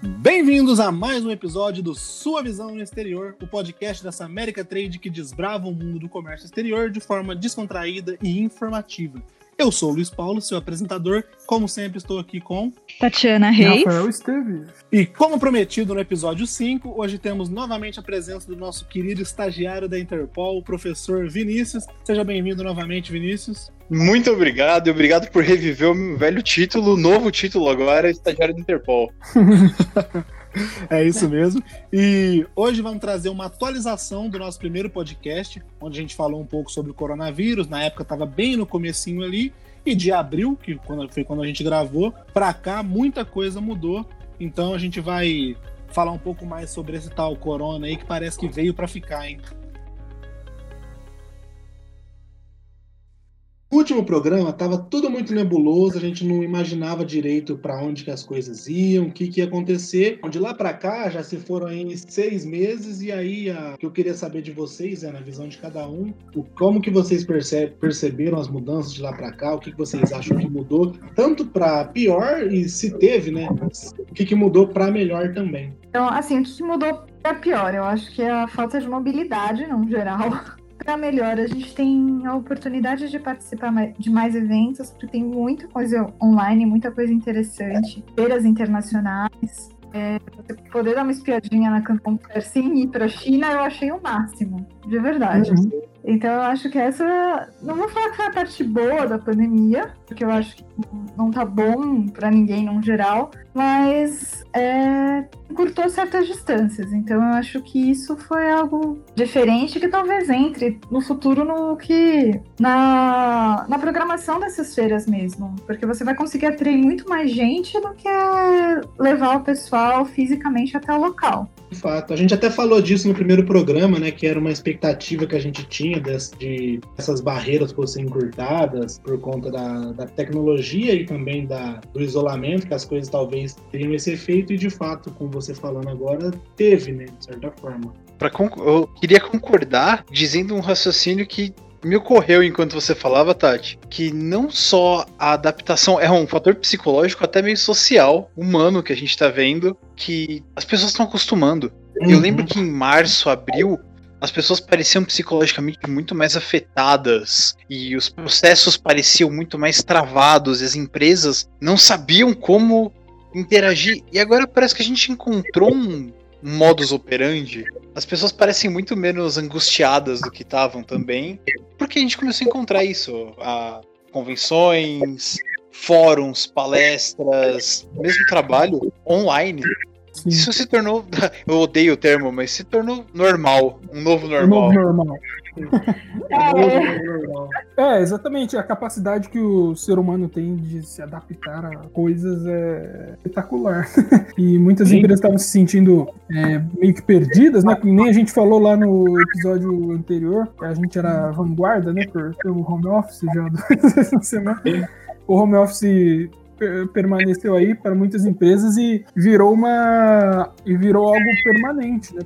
Bem-vindos a mais um episódio do Sua Visão no Exterior, o podcast dessa América Trade que desbrava o mundo do comércio exterior de forma descontraída e informativa. Eu sou o Luiz Paulo, seu apresentador. Como sempre, estou aqui com Tatiana Reis. Rafael Esteves. E como prometido no episódio 5, hoje temos novamente a presença do nosso querido estagiário da Interpol, o professor Vinícius. Seja bem-vindo novamente, Vinícius. Muito obrigado, e obrigado por reviver o meu velho título, novo título agora, estagiário da Interpol. É isso mesmo. E hoje vamos trazer uma atualização do nosso primeiro podcast, onde a gente falou um pouco sobre o coronavírus. Na época estava bem no comecinho ali. E de abril, que foi quando a gente gravou, para cá muita coisa mudou. Então a gente vai falar um pouco mais sobre esse tal corona aí que parece que veio para ficar, hein? Último programa estava tudo muito nebuloso, a gente não imaginava direito para onde que as coisas iam, o que, que ia acontecer. De lá para cá já se foram aí seis meses e aí o que eu queria saber de vocês é na visão de cada um, o, como que vocês percebe, perceberam as mudanças de lá para cá, o que, que vocês acham que mudou, tanto para pior e se teve, né? O que, que mudou para melhor também. Então, assim, o que mudou para pior? Eu acho que é a falta de mobilidade, no geral para melhor, a gente tem a oportunidade de participar de mais eventos, porque tem muita coisa online, muita coisa interessante, feiras internacionais. É, poder dar uma espiadinha na Fair sem ir para a China, eu achei o máximo, de verdade. Uhum. Então eu acho que essa. Não vou falar que foi a parte boa da pandemia, porque eu acho que não tá bom para ninguém no geral, mas é, curtou certas distâncias. Então eu acho que isso foi algo diferente que talvez entre no futuro no que. na, na programação dessas feiras mesmo. Porque você vai conseguir atrair muito mais gente do que levar o pessoal fisicamente até o local. De fato. A gente até falou disso no primeiro programa, né? Que era uma expectativa que a gente tinha desse, de essas barreiras fossem encurtadas por conta da, da tecnologia e também da, do isolamento, que as coisas talvez teriam esse efeito, e de fato, com você falando agora, teve, né? De certa forma. Pra eu queria concordar dizendo um raciocínio que me ocorreu enquanto você falava, Tati, que não só a adaptação é um fator psicológico, até meio social, humano que a gente tá vendo, que as pessoas estão acostumando. Uhum. Eu lembro que em março, abril, as pessoas pareciam psicologicamente muito mais afetadas e os processos pareciam muito mais travados e as empresas não sabiam como interagir. E agora parece que a gente encontrou um modus operandi, as pessoas parecem muito menos angustiadas do que estavam também, porque a gente começou a encontrar isso, a convenções, fóruns, palestras, mesmo trabalho online. Sim. Isso se tornou, eu odeio o termo, mas se tornou normal, um novo normal. Um novo normal. É. é, exatamente. A capacidade que o ser humano tem de se adaptar a coisas é espetacular. e muitas Sim. empresas estavam se sentindo é, meio que perdidas, né? Nem a gente falou lá no episódio anterior, que a gente era vanguarda, né? Por ter o home office já do semana. O home office permaneceu aí para muitas empresas e virou uma e virou algo permanente né,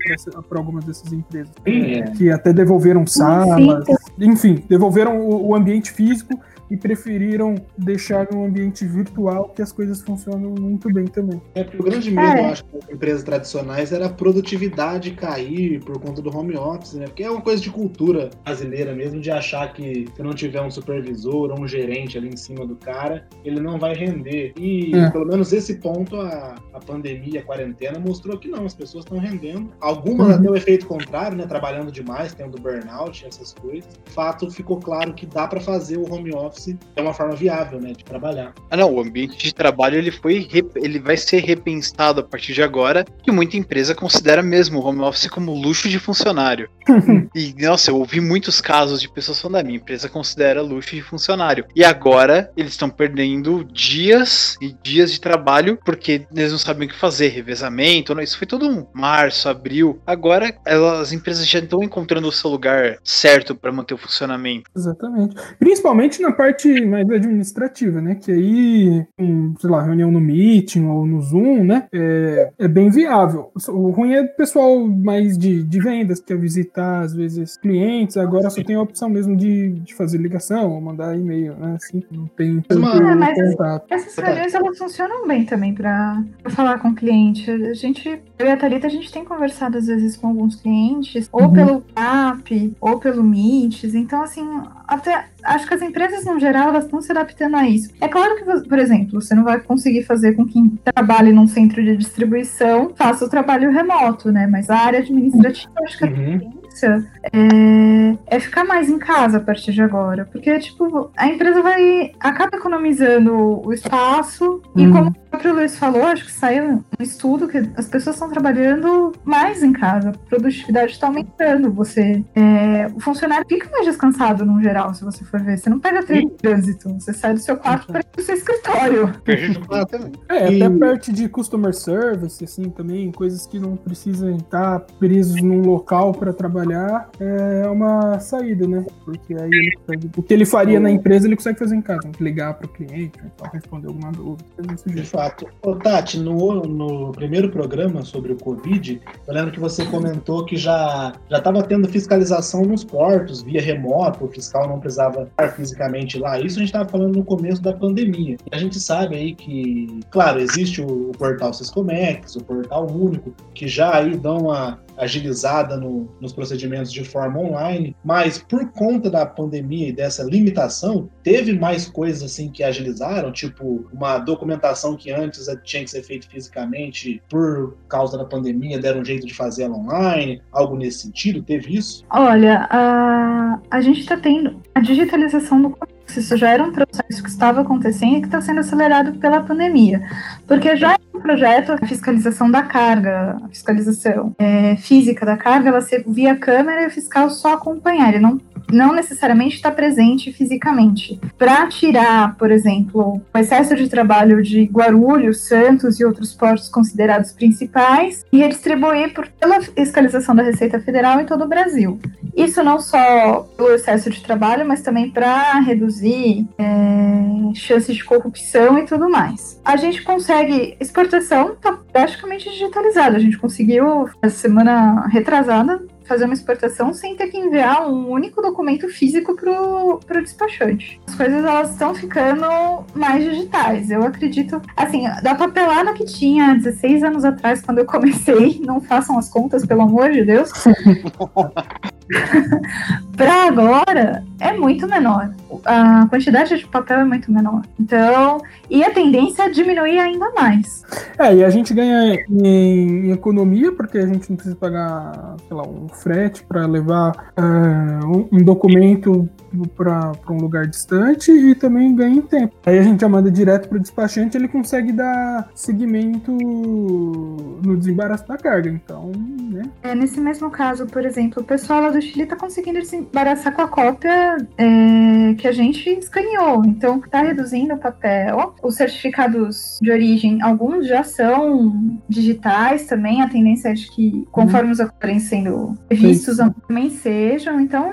para algumas dessas empresas é. que até devolveram salas, enfim, devolveram o, o ambiente físico e preferiram deixar no ambiente virtual que as coisas funcionam muito bem também. É, porque o grande medo, é. eu acho, das empresas tradicionais era a produtividade cair por conta do home office, né? Porque é uma coisa de cultura brasileira mesmo, de achar que se não tiver um supervisor ou um gerente ali em cima do cara, ele não vai render. E é. pelo menos esse ponto a, a pandemia, a quarentena mostrou que não, as pessoas estão rendendo. Algumas uhum. até o efeito contrário, né? Trabalhando demais, tendo burnout, essas coisas. De fato, ficou claro que dá para fazer o home office é uma forma viável, né, de trabalhar. Ah, não, o ambiente de trabalho ele foi ele vai ser repensado a partir de agora, que muita empresa considera mesmo o home office como luxo de funcionário. e nossa, eu ouvi muitos casos de pessoas falando, a ah, minha empresa considera luxo de funcionário. E agora eles estão perdendo dias e dias de trabalho porque eles não sabem o que fazer, revezamento, isso foi todo um março, abril. Agora elas, as empresas já estão encontrando o seu lugar certo para manter o funcionamento. Exatamente. Principalmente na parte parte mais administrativa, né? Que aí, um, sei lá, reunião no Meeting ou no Zoom, né? É, é bem viável. O ruim é o pessoal mais de, de vendas, que quer visitar, às vezes, clientes. Agora só tem a opção mesmo de, de fazer ligação ou mandar e-mail, né? Assim, não tem tanto É, mas contato. essas reuniões elas funcionam bem também pra falar com o cliente. A gente, eu e a Thalita, a gente tem conversado às vezes com alguns clientes, ou Uhum. pelo app, ou pelo Meets. Então, assim, até acho que as empresas no geral elas estão se adaptando a isso. É claro que, por exemplo, você não vai conseguir fazer com quem trabalhe num centro de distribuição faça o trabalho remoto, né? Mas a área administrativa, acho que a Uhum. tendência é, é ficar mais em casa a partir de agora. Porque, tipo, a empresa vai. acaba economizando o espaço. E Uhum. como próprio Luiz falou, acho que saiu um estudo que as pessoas estão trabalhando mais em casa. A produtividade está aumentando. Você. é, o funcionário fica mais descansado no geral, se você for ver. Você não pega trem de trânsito. Você sai do seu quarto para ir pro seu escritório. Exatamente. É, E- até parte de customer service, assim, também, coisas que não precisam estar presos num local para trabalhar, é uma saída, né? Porque aí ele consegue, o que ele faria na empresa, ele consegue fazer em casa, ligar para o cliente, então, responder alguma dúvida, desse De jeito. Fato. Ô, Tati, no, no primeiro programa sobre o Covid, eu lembro que você comentou que já estava tendo fiscalização nos portos, via remoto, o fiscal não precisava estar fisicamente lá. Isso a gente estava falando no começo da pandemia. A gente sabe aí que, claro, existe o, o portal Siscomex, o portal único, que já aí dão uma agilizada no- nos procedimentos de forma online, mas por conta da pandemia e dessa limitação, teve mais coisas assim que agilizaram, tipo uma documentação que antes tinha que ser feita fisicamente por causa da pandemia, deram um jeito de fazer ela online, algo nesse sentido, teve isso? Olha, a, a gente está tendo a digitalização do. Isso já era um processo que estava acontecendo e que está sendo acelerado pela pandemia. Porque já projeto, a fiscalização da carga, a fiscalização é, física da carga, ela ser via câmera e o fiscal só acompanhar. Ele não, não necessariamente está presente fisicamente. Para tirar, por exemplo, o excesso de trabalho de Guarulhos, Santos e outros portos considerados principais e redistribuir por, pela fiscalização da Receita Federal em todo o Brasil. Isso não só pelo excesso de trabalho, mas também para reduzir é, chances de corrupção e tudo mais. A gente consegue. Exportação está praticamente digitalizada. A gente conseguiu, a semana retrasada, fazer uma exportação sem ter que enviar um único documento físico pro, pro despachante. As coisas elas estão ficando mais digitais. Eu acredito, assim, da papelada que tinha 16 anos atrás quando eu comecei, não façam as contas, pelo amor de Deus. para agora é muito menor. A quantidade de papel é muito menor. Então, e a tendência é diminuir ainda mais. É, e a gente ganha em, economia, porque a gente não precisa pagar, sei lá, um frete para levar um, um documento para um lugar distante e também ganha em tempo. Aí a gente já manda direto para o despachante, ele consegue dar seguimento no desembaraço da carga. Então, né? É, nesse mesmo caso, por exemplo, o pessoal lá do Chile está conseguindo se embaraçar com a cópia é, que a gente escaneou. Então, está reduzindo o papel. Os certificados de origem, alguns já são digitais também. A tendência é de que, conforme os acordos sendo vistos, também sejam. Então,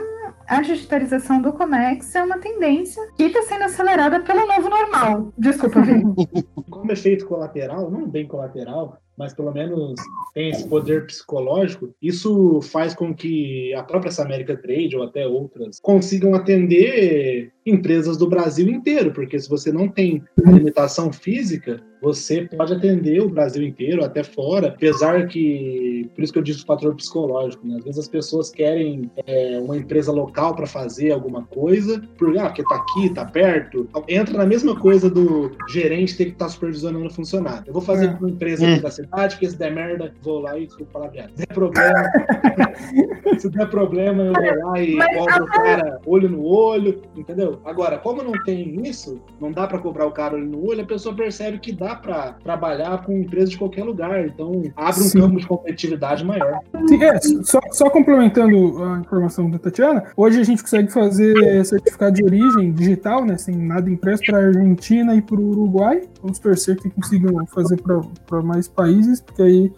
a digitalização do Comex é uma tendência que está sendo acelerada pelo novo normal. Desculpa, Vini. Como efeito colateral, não bem colateral, mas pelo menos tem esse poder psicológico, isso faz com que a própria Samérica Trade ou até outras consigam atender empresas do Brasil inteiro, porque se você não tem a limitação física, você pode atender o Brasil inteiro, até fora, apesar que, por isso que eu disse o fator psicológico, né? Às vezes as pessoas querem é, uma empresa local para fazer alguma coisa, porque, ah, porque tá aqui, tá perto, entra na mesma coisa do gerente ter que estar tá supervisionando o funcionário. Eu vou fazer É. com uma empresa aqui da cidade, porque se der merda, vou lá e desculpa falar viado. Se der problema, se der problema, eu vou lá e cobro o cara olho no olho, entendeu? Agora, como não tem isso, não dá para cobrar o cara olho no olho, a pessoa percebe que dá para trabalhar com empresa de qualquer lugar. Então, abre um Sim. campo de competitividade maior. Sim, é, só, só complementando a informação da Tatiana, hoje a gente consegue fazer certificado de origem digital, né, sem nada impresso para a Argentina e para o Uruguai. Vamos torcer que consigam fazer para mais países. porque aí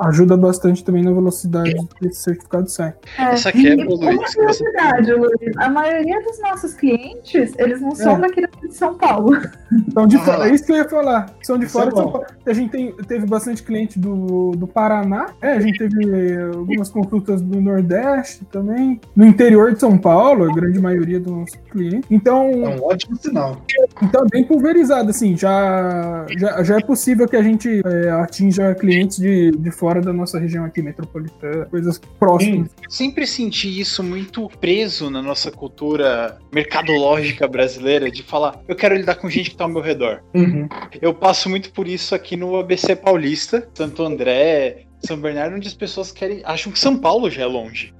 ajuda bastante também na velocidade que esse certificado sai. É, Essa quebra, e Luiz, Uma curiosidade, Luiz. A maioria dos nossos clientes, eles não são É. daqui de São Paulo. Então, de Ah, é isso que eu ia falar. São de Isso fora é de São. A gente tem, teve bastante cliente do, do Paraná. É, a gente teve algumas consultas do Nordeste também. No interior de São Paulo, a grande maioria dos nossos clientes. Então, É um ótimo sinal. então é bem pulverizado, assim. Já, já, já é possível que a gente é, atinja clientes de, de fora da nossa região aqui metropolitana, coisas próximas. sempre senti isso muito preso na nossa cultura mercadológica brasileira de falar, eu quero lidar com gente que tá ao meu redor. Uhum. Eu passo muito por isso aqui no ABC Paulista, Santo André, São Bernardo, onde as pessoas querem, acham que São Paulo já é longe.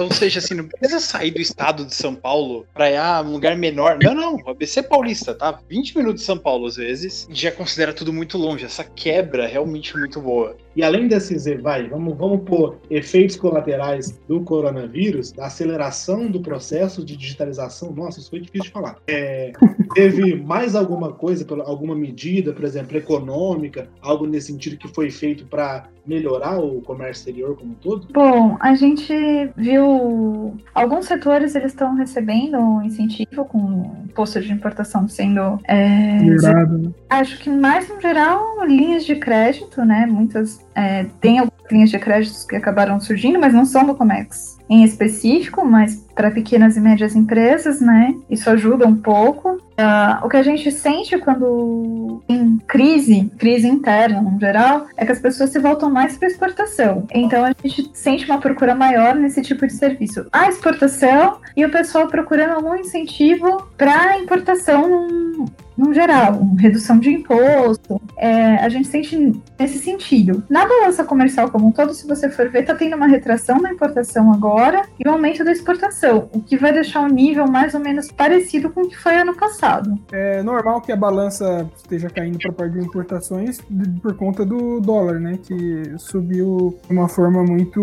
Ou seja, assim, não precisa sair do estado de São Paulo pra ir ah, um lugar menor. Não, não, o ABC Paulista, tá? 20 minutos de São Paulo às vezes, já considera tudo muito longe. Essa quebra é realmente muito boa. E além desses, vai, vamos, vamos pôr efeitos colaterais do coronavírus, da aceleração do processo de digitalização. Nossa, isso foi difícil de falar. É, teve mais alguma coisa, alguma medida, por exemplo, econômica, algo nesse sentido que foi feito para melhorar o comércio exterior como um todo? Bom, a gente viu alguns setores eles estão recebendo um incentivo com o imposto de importação sendo é, Melhorado, né? Acho que mais no geral, linhas de crédito, né? Muitas. é, tem algumas linhas de créditos que acabaram surgindo, mas não são do Comex em específico, mas para pequenas e médias empresas, né? Isso ajuda um pouco. Ah, o que a gente sente quando tem crise, crise interna no geral, é que as pessoas se voltam mais para exportação. Então a gente sente uma procura maior nesse tipo de serviço. A exportação e o pessoal procurando algum incentivo para importação num, no geral, redução de imposto, é, a gente sente nesse sentido. Na balança comercial como um todo, se você for ver, tá tendo uma retração da importação agora e um aumento da exportação, o que vai deixar o nível mais ou menos parecido com o que foi ano passado. É normal que a balança esteja caindo para a parte de importações por conta do dólar, né? Que subiu de uma forma muito,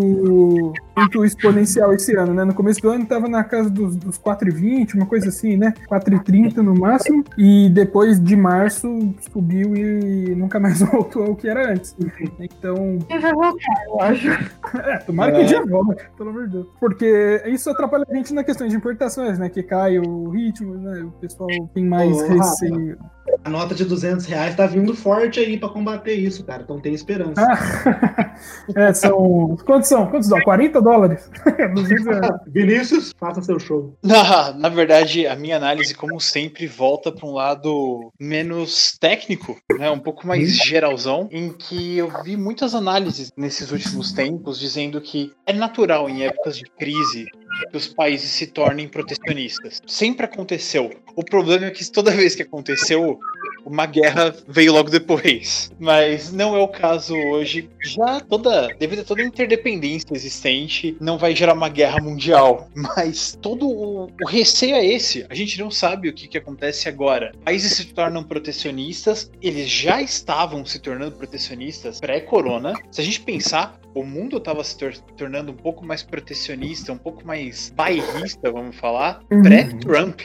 muito exponencial esse ano, né? No começo do ano estava na casa dos, dos 4,20, uma coisa assim, né? 4,30 no máximo. E depois de março subiu e nunca mais voltou ao que era antes. Então, E vai voltar, eu acho. é, tomara que É. um dia volta, pelo amor de Deus. Porque isso atrapalha a gente na questão de importações, né? Que cai o ritmo, né? O pessoal tem mais Ô, receio. A nota de 200 reais tá vindo forte aí para combater isso, cara. Então tem esperança. Ah, é, são. Quantos são? Quantos dólares? 40 dólares? 200 reais. Vinícius, faça seu show. Na, na verdade, a minha análise, como sempre, volta para um lado menos técnico, né, um pouco mais geralzão, em que eu vi muitas análises nesses últimos tempos dizendo que é natural em épocas de crise que os países se tornem protecionistas. Sempre aconteceu. O problema é que toda vez que aconteceu, uma guerra veio logo depois. Mas não é o caso hoje. Já toda, devido a toda a interdependência existente, não vai gerar uma guerra mundial. Mas todo o, o receio é esse. A gente não sabe o que, que acontece agora. Países se tornam protecionistas, eles já estavam se tornando protecionistas pré-corona. Se a gente pensar, o mundo estava se tor- tornando um pouco mais protecionista, um pouco mais bairrista, vamos falar, Uhum. pré-Trump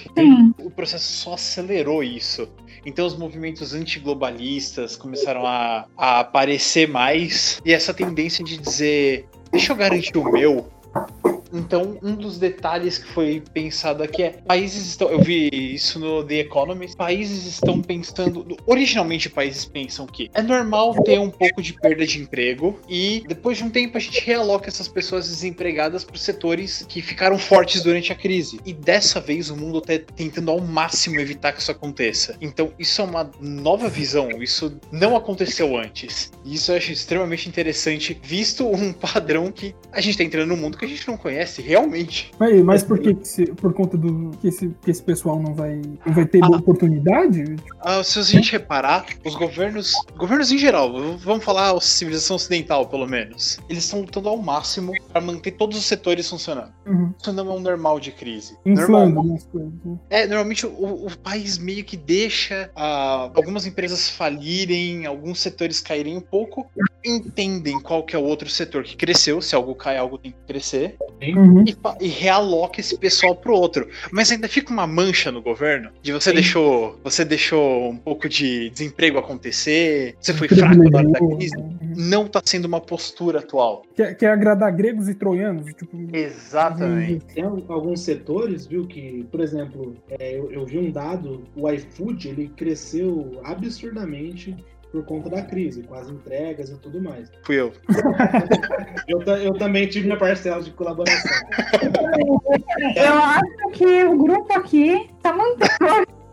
o processo só acelerou isso. Então os movimentos antiglobalistas começaram a, a aparecer mais e essa tendência de dizer deixa eu garantir o meu. Então, um dos detalhes que foi pensado aqui é: países estão. Eu vi isso no The Economist. Países estão pensando. Originalmente, países pensam que é normal ter um pouco de perda de emprego e depois de um tempo a gente realoca essas pessoas desempregadas para setores que ficaram fortes durante a crise. E dessa vez o mundo está tentando ao máximo evitar que isso aconteça. Então, isso é uma nova visão. Isso não aconteceu antes. E isso eu acho extremamente interessante, visto um padrão que a gente está entrando num mundo que a gente não conhece realmente. Mas, mas por que, se- por conta do que esse, que esse pessoal não vai, não vai ter Ah. oportunidade? Ah, se a gente reparar, os governos, governos em geral, vamos falar a civilização ocidental, pelo menos, eles estão lutando ao máximo para manter todos os setores funcionando. Uhum. Isso não é um normal de crise. Inflando Normal- as coisas. né? é, normalmente o, o país meio que deixa ah, algumas empresas falirem, alguns setores caírem um pouco, entendem qual que é o outro setor que cresceu, se algo cai, algo tem que crescer, Uhum. e, e realoca esse pessoal pro outro. Mas ainda fica uma mancha no governo de você Sim. deixou, você deixou um pouco de desemprego acontecer, você foi fraco na hora da Privilegiou, crise. né? não tá sendo uma postura atual. Quer, quer agradar gregos e troianos? Tipo, Exatamente. Tem alguns setores, viu, que, por exemplo, é, eu, eu vi um dado, o iFood, ele cresceu absurdamente por conta da crise, com as entregas e tudo mais. Fui eu. Eu, eu também tive minha parcela de colaboração. Eu acho que o grupo aqui tá muito.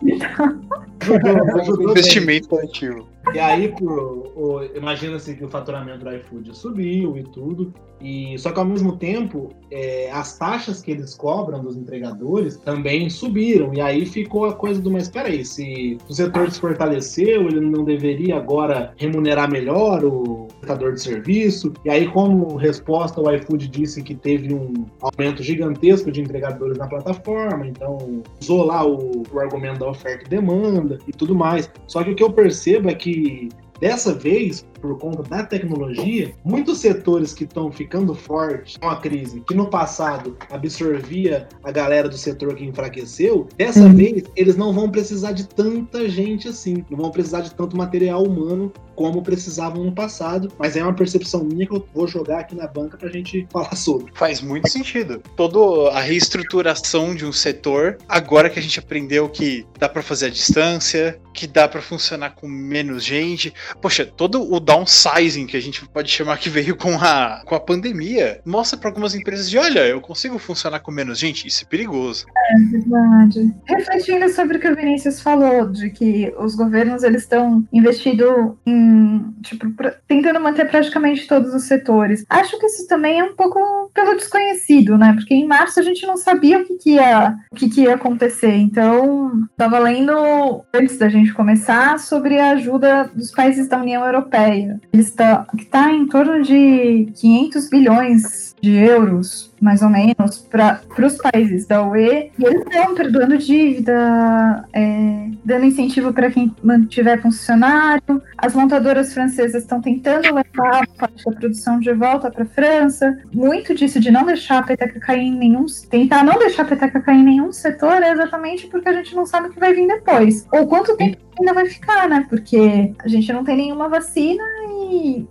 Investimento coletivo. E aí, pro- o- imagina-se que o faturamento do iFood subiu e tudo. E só que ao mesmo tempo, é, as taxas que eles cobram dos entregadores também subiram. E aí ficou a coisa do, mas espera aí, se o setor se fortaleceu, ele não deveria agora remunerar melhor o prestador de serviço? E aí, como resposta, o iFood disse que teve um aumento gigantesco de entregadores na plataforma, então usou lá o, o argumento da oferta e demanda e tudo mais. Só que o que eu percebo é que dessa vez, por conta da tecnologia, muitos setores que estão ficando fortes com a crise, que no passado absorvia a galera do setor que enfraqueceu, dessa Uhum. vez eles não vão precisar de tanta gente assim, não vão precisar de tanto material humano como precisavam no passado, mas é uma percepção minha que eu vou jogar aqui na banca pra gente falar sobre. Faz muito sentido. Toda a reestruturação de um setor, agora que a gente aprendeu que dá pra fazer a distância, que dá pra funcionar com menos gente. Poxa, todo o downsizing que a gente pode chamar que veio com a, com a pandemia, mostra pra algumas empresas de, olha, eu consigo funcionar com menos gente, isso é perigoso. Verdade. Refletindo sobre o que o Vinícius falou, de que os governos eles estão investindo em, tipo, pra- tentando manter praticamente todos os setores. Acho que isso também é um pouco pelo desconhecido, né? Porque em março a gente não sabia o que, que ia, o que, que ia acontecer. Então, estava lendo antes da gente começar sobre a ajuda dos países da União Europeia. Eles está que está em torno de 500 bilhões de euros, mais ou menos, para os países da UE. E eles estão perdoando dívida, é, dando incentivo para quem mantiver funcionário. As montadoras francesas estão tentando levar parte da produção de volta para a França. Muito disso de não deixar a peteca cair em nenhum. tentar não deixar a peteca cair em nenhum setor é exatamente porque a gente não sabe o que vai vir depois. Ou quanto tempo ainda vai ficar, né? Porque a gente não tem nenhuma vacina e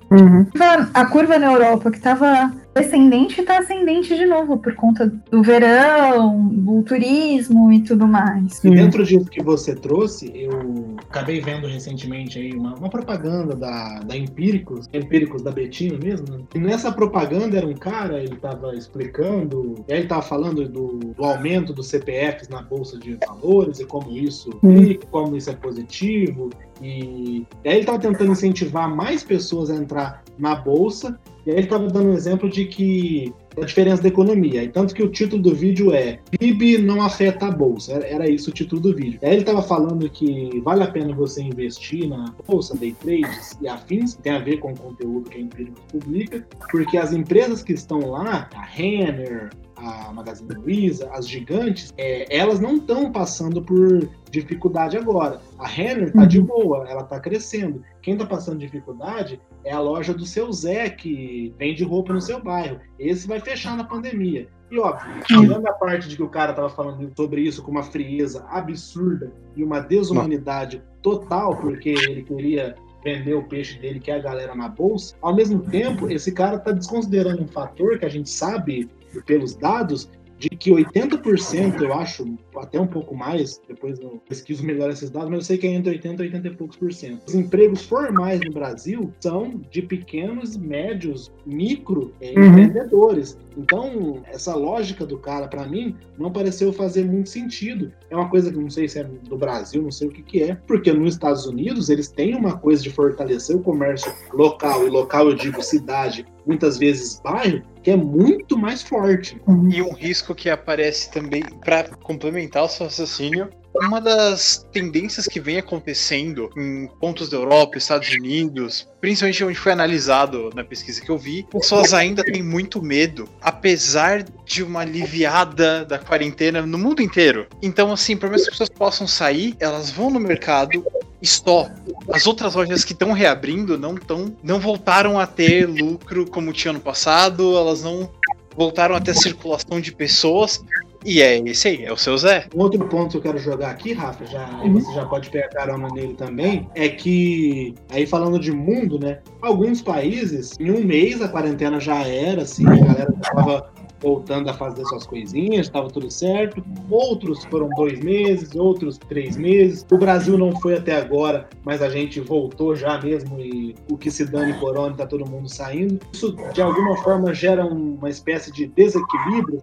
a curva na Europa que estava descendente está ascendente de novo por conta do verão, do turismo e tudo mais. E dentro disso que você trouxe, eu acabei vendo recentemente aí uma, uma propaganda da, da Empíricos, Empíricos da Betina mesmo. né? E nessa propaganda era um cara, ele tava explicando, e aí ele tava falando do, do aumento dos CPFs na Bolsa de Valores e como isso, implica, como isso é positivo. E, e aí ele tava tentando incentivar mais pessoas a entrar na Bolsa. E aí ele tava dando um exemplo de que a diferença da economia. E tanto que o título do vídeo é PIB não afeta a bolsa. Era, era isso o título do vídeo. Aí ele estava falando que vale a pena você investir na bolsa, day trades e afins, que tem a ver com o conteúdo que a Empíricos publica, porque as empresas que estão lá, a Renner, a Magazine Luiza, as gigantes, é, elas não estão passando por dificuldade agora. A Renner tá de boa, ela tá crescendo. Quem tá passando dificuldade é a loja do seu Zé, que vende roupa no seu bairro. Esse vai fechar na pandemia. E óbvio, tirando a parte de que o cara tava falando sobre isso com uma frieza absurda e uma desumanidade total, porque ele queria vender o peixe dele, que é a galera na bolsa, ao mesmo tempo, esse cara tá desconsiderando um fator que a gente sabe pelos dados de que 80%, eu acho, até um pouco mais, depois eu pesquiso melhor esses dados, mas eu sei que é entre 80 e 80 e poucos por cento. Os empregos formais no Brasil são de pequenos, médios, micro eh, Uhum. empreendedores. Então, essa lógica do cara, para mim, não pareceu fazer muito sentido. É uma coisa que não sei se é do Brasil, não sei o que, que é, porque nos Estados Unidos eles têm uma coisa de fortalecer o comércio local, e local eu digo cidade, muitas vezes bairro, que é muito mais forte. E um risco que aparece também, para complementar o seu raciocínio, uma das tendências que vem acontecendo em pontos da Europa, Estados Unidos, principalmente onde foi analisado na pesquisa que eu vi, pessoas ainda têm muito medo, apesar de uma aliviada da quarentena no mundo inteiro. Então, assim, mais que as pessoas possam sair, elas vão no mercado só. As outras lojas que estão reabrindo não tão, não voltaram a ter lucro como tinha no passado, elas não voltaram a ter circulação de pessoas. E é esse aí, é o seu Zé. Um outro ponto que eu quero jogar aqui, Rafa, já, aí você já pode pegar carona nele também, é que, aí falando de mundo, né? Alguns países, em um mês a quarentena já era, assim, a galera já tava voltando a fazer suas coisinhas, estava tudo certo. Outros foram dois meses, outros três meses. O Brasil não foi até agora, mas a gente voltou já mesmo e o que se dane corona, tá todo mundo saindo. Isso de alguma forma gera uma espécie de desequilíbrio.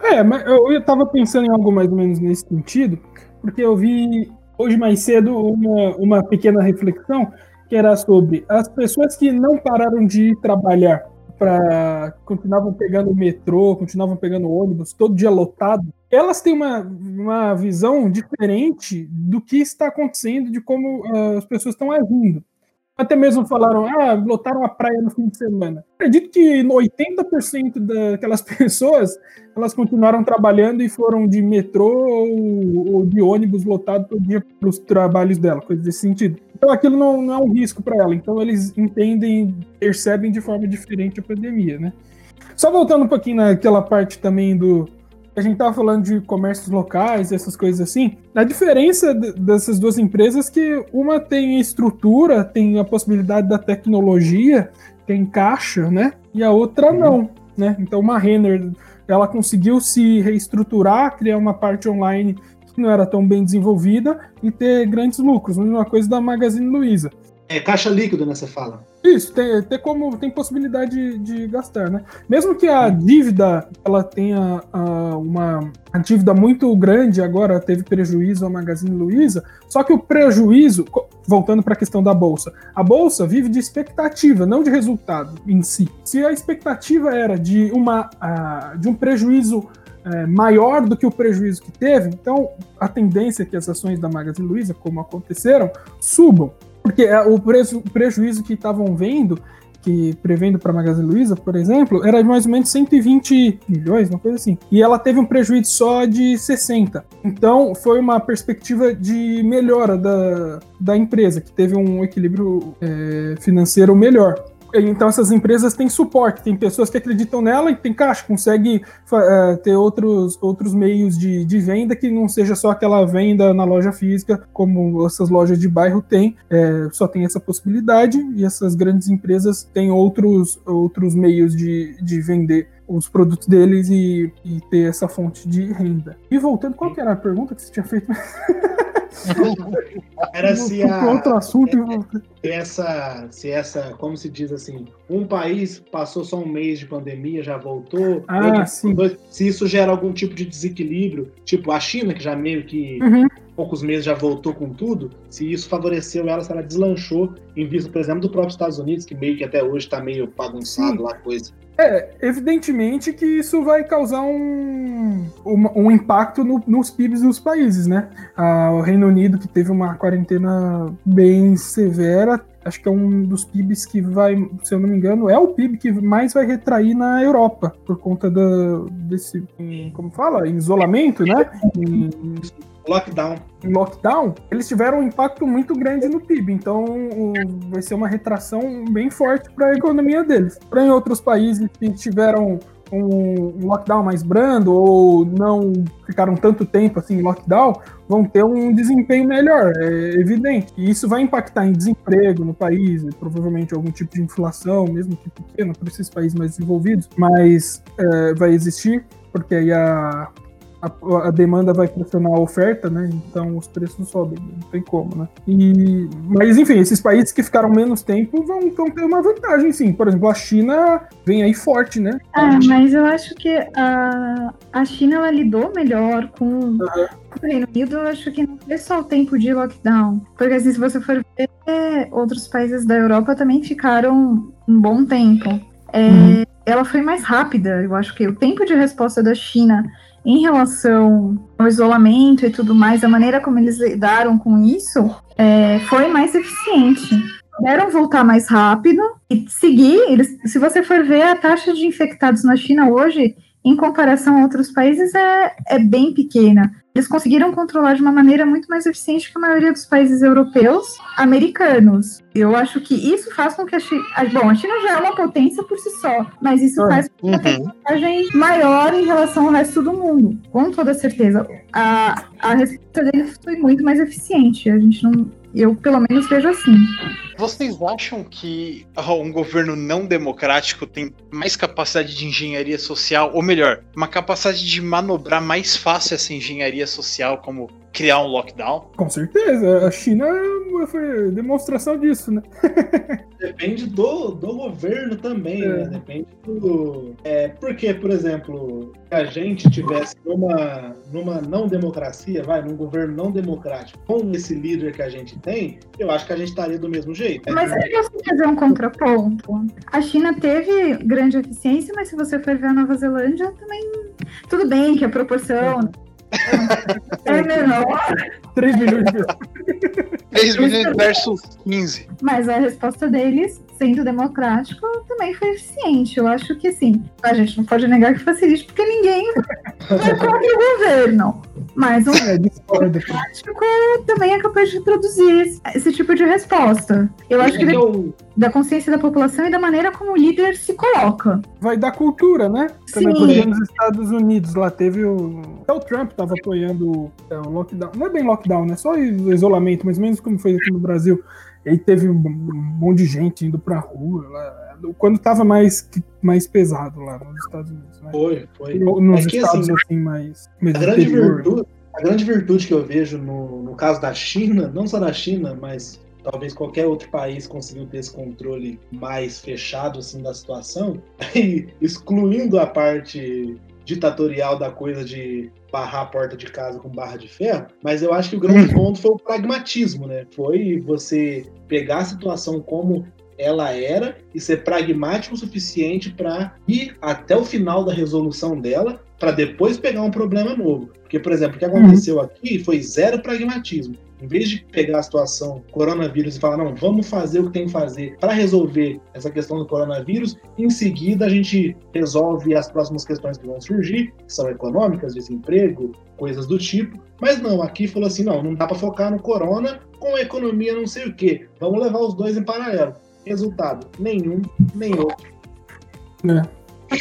É, mas eu estava pensando em algo mais ou menos nesse sentido, porque eu vi hoje mais cedo uma, uma pequena reflexão que era sobre as pessoas que não pararam de trabalhar para continuavam pegando metrô, continuavam pegando ônibus, todo dia lotado, elas têm uma, uma visão diferente do que está acontecendo, de como uh, as pessoas estão agindo. Até mesmo falaram, ah, lotaram a praia no fim de semana. Acredito que 80% daquelas pessoas, elas continuaram trabalhando e foram de metrô ou, ou de ônibus lotado todo dia para os trabalhos dela, coisa desse sentido. Então aquilo não, não é um risco para ela. Então eles entendem, percebem de forma diferente a pandemia, né? Só voltando um pouquinho naquela parte também do, a gente estava falando de comércios locais, essas coisas assim. A diferença dessas duas empresas é que uma tem estrutura, tem a possibilidade da tecnologia, tem caixa, né? E a outra não, né? Então uma Renner, ela conseguiu se reestruturar, criar uma parte online que não era tão bem desenvolvida e ter grandes lucros. Mesma coisa da Magazine Luiza. É caixa líquido, né? Você fala. Isso, tem, tem como tem possibilidade de, de, gastar, né? Mesmo que a dívida ela tenha uh, uma a dívida muito grande, agora teve prejuízo a Magazine Luiza, só que o prejuízo, voltando para a questão da bolsa, a bolsa vive de expectativa, não de resultado em si. Se a expectativa era de uma uh, de um prejuízo é, maior do que o prejuízo que teve, então a tendência é que as ações da Magazine Luiza, como aconteceram, subam. Porque é, o, preço, prejuízo que estavam vendo, que prevendo para a Magazine Luiza, por exemplo, era de mais ou menos 120 milhões, uma coisa assim. E ela teve um prejuízo só de 60. Então, foi uma perspectiva de melhora da, da empresa, que teve um equilíbrio é, financeiro melhor. Então essas empresas têm suporte, tem pessoas que acreditam nela e tem caixa, consegue uh, ter outros, outros meios de, de venda que não seja só aquela venda na loja física, como essas lojas de bairro têm, é, só tem essa possibilidade e essas grandes empresas têm outros, outros meios de, de vender os produtos deles e, e ter essa fonte de renda. E voltando, qual que era a pergunta que você tinha feito? Era se a. Outro assunto. Se essa, se essa, como se diz assim, um país passou só um mês de pandemia, já voltou. Ah, sim. Dois, se isso gera algum tipo de desequilíbrio, tipo a China, que já meio que uhum. poucos meses já voltou com tudo, se isso favoreceu ela, se ela deslanchou em vista, por exemplo, do próprio Estados Unidos, que meio que até hoje está meio bagunçado sim. lá coisa. É, evidentemente que isso vai causar um, um, um impacto no, nos PIBs dos países, né? Ah, o Reino Unido, que teve uma quarentena bem severa, acho que é um dos PIBs que vai, se eu não me engano, é o PIB que mais vai retrair na Europa, por conta desse, como fala, isolamento, né? Em, Lockdown. Lockdown, eles tiveram um impacto muito grande no PIB, então vai ser uma retração bem forte para a economia deles. Para em outros países que tiveram um lockdown mais brando ou não ficaram tanto tempo assim em lockdown, vão ter um desempenho melhor, é evidente. E isso vai impactar em desemprego no país, provavelmente algum tipo de inflação, mesmo que pequena, para esses países mais desenvolvidos, mas é, vai existir, porque aí a, a, a, demanda vai pressionar a oferta, né? Então os preços sobem, não tem como, né? E, mas enfim, esses países que ficaram menos tempo vão, vão ter uma vantagem, sim. Por exemplo, a China vem aí forte, né? Ah, mas eu acho que a, a China ela lidou melhor com uhum. o Reino Unido. Eu acho que não foi só o tempo de lockdown, porque assim, se você for ver, outros países da Europa também ficaram um bom tempo. É, uhum. Ela foi mais rápida, eu acho que o tempo de resposta da China em relação ao isolamento e tudo mais, a maneira como eles lidaram com isso é, foi mais eficiente. Puderam voltar mais rápido e seguir. Eles, se você for ver a taxa de infectados na China hoje, em comparação a outros países, é, é bem pequena. Eles conseguiram controlar de uma maneira muito mais eficiente que a maioria dos países europeus, americanos. Eu acho que isso faz com que a China. Bom, a China já é uma potência por si só, mas isso Ah, faz com que a uhum. vantagem maior em relação ao resto do mundo. Com toda certeza. A, a resposta dele foi muito mais eficiente. A gente não. Eu, pelo menos, vejo assim. Vocês acham que um governo não democrático tem mais capacidade de engenharia social, ou melhor, uma capacidade de manobrar mais fácil essa engenharia social, como criar um lockdown? Com certeza, a China foi demonstração disso, né? Depende do, do governo também, É. né? Depende do. É, porque, por exemplo, se a gente tivesse numa, numa não democracia, vai, num governo não democrático, com esse líder que a gente tem, eu acho que a gente estaria do mesmo jeito. Mas eu posso fazer um contraponto. A China teve grande eficiência, mas se você for ver a Nova Zelândia, também. Tudo bem que a proporção é menor, 3 milhões de pessoas. 3 milhões versus 15. mas a resposta deles, sendo democrático, também foi eficiente. Eu acho que sim. A gente não pode negar que facilite, porque ninguém é contra o governo. Mas um É, democrático também é capaz de produzir esse, tipo de resposta. Eu acho que eu- da consciência da população e da maneira como o líder se coloca. Vai dar cultura, né? Também Sim. porque nos Estados Unidos lá teve o. Até o Trump tava apoiando é, o lockdown. Não é bem lockdown, né? Só o isolamento, mais ou menos como foi aqui no Brasil. E aí teve um monte de gente indo pra rua lá. Quando tava mais, mais pesado lá nos Estados Unidos, né? Foi, foi. Nos É que, estados assim, assim, mais, mais A grande, interior. virtude, a grande virtude que eu vejo no, no caso da China, não só da China, mas talvez qualquer outro país conseguiu ter esse controle mais fechado assim da situação, e excluindo a parte ditatorial da coisa de barrar a porta de casa com barra de ferro, mas eu acho que o grande ponto foi o pragmatismo, né? Foi você pegar a situação como ela era e ser pragmático o suficiente para ir até o final da resolução dela, para depois pegar um problema novo. Porque, por exemplo, o que aconteceu aqui foi zero pragmatismo. Em vez de pegar a situação coronavírus e falar, não, vamos fazer o que tem que fazer para resolver essa questão do coronavírus, em seguida a gente resolve as próximas questões que vão surgir, que são econômicas, desemprego, coisas do tipo. Mas não, aqui falou assim, não, não dá para focar no corona com a economia não sei o quê. Vamos levar os dois em paralelo. Resultado, nenhum, nem outro. né?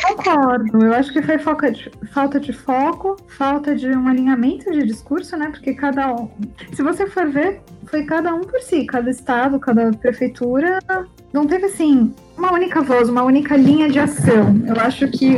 Concordo. Eu acho que foi de- falta de foco, falta de um alinhamento de discurso, né? Porque cada um. Se você for ver, foi cada um por si, cada estado, cada prefeitura. Não teve, assim, uma única voz, uma única linha de ação. Eu acho que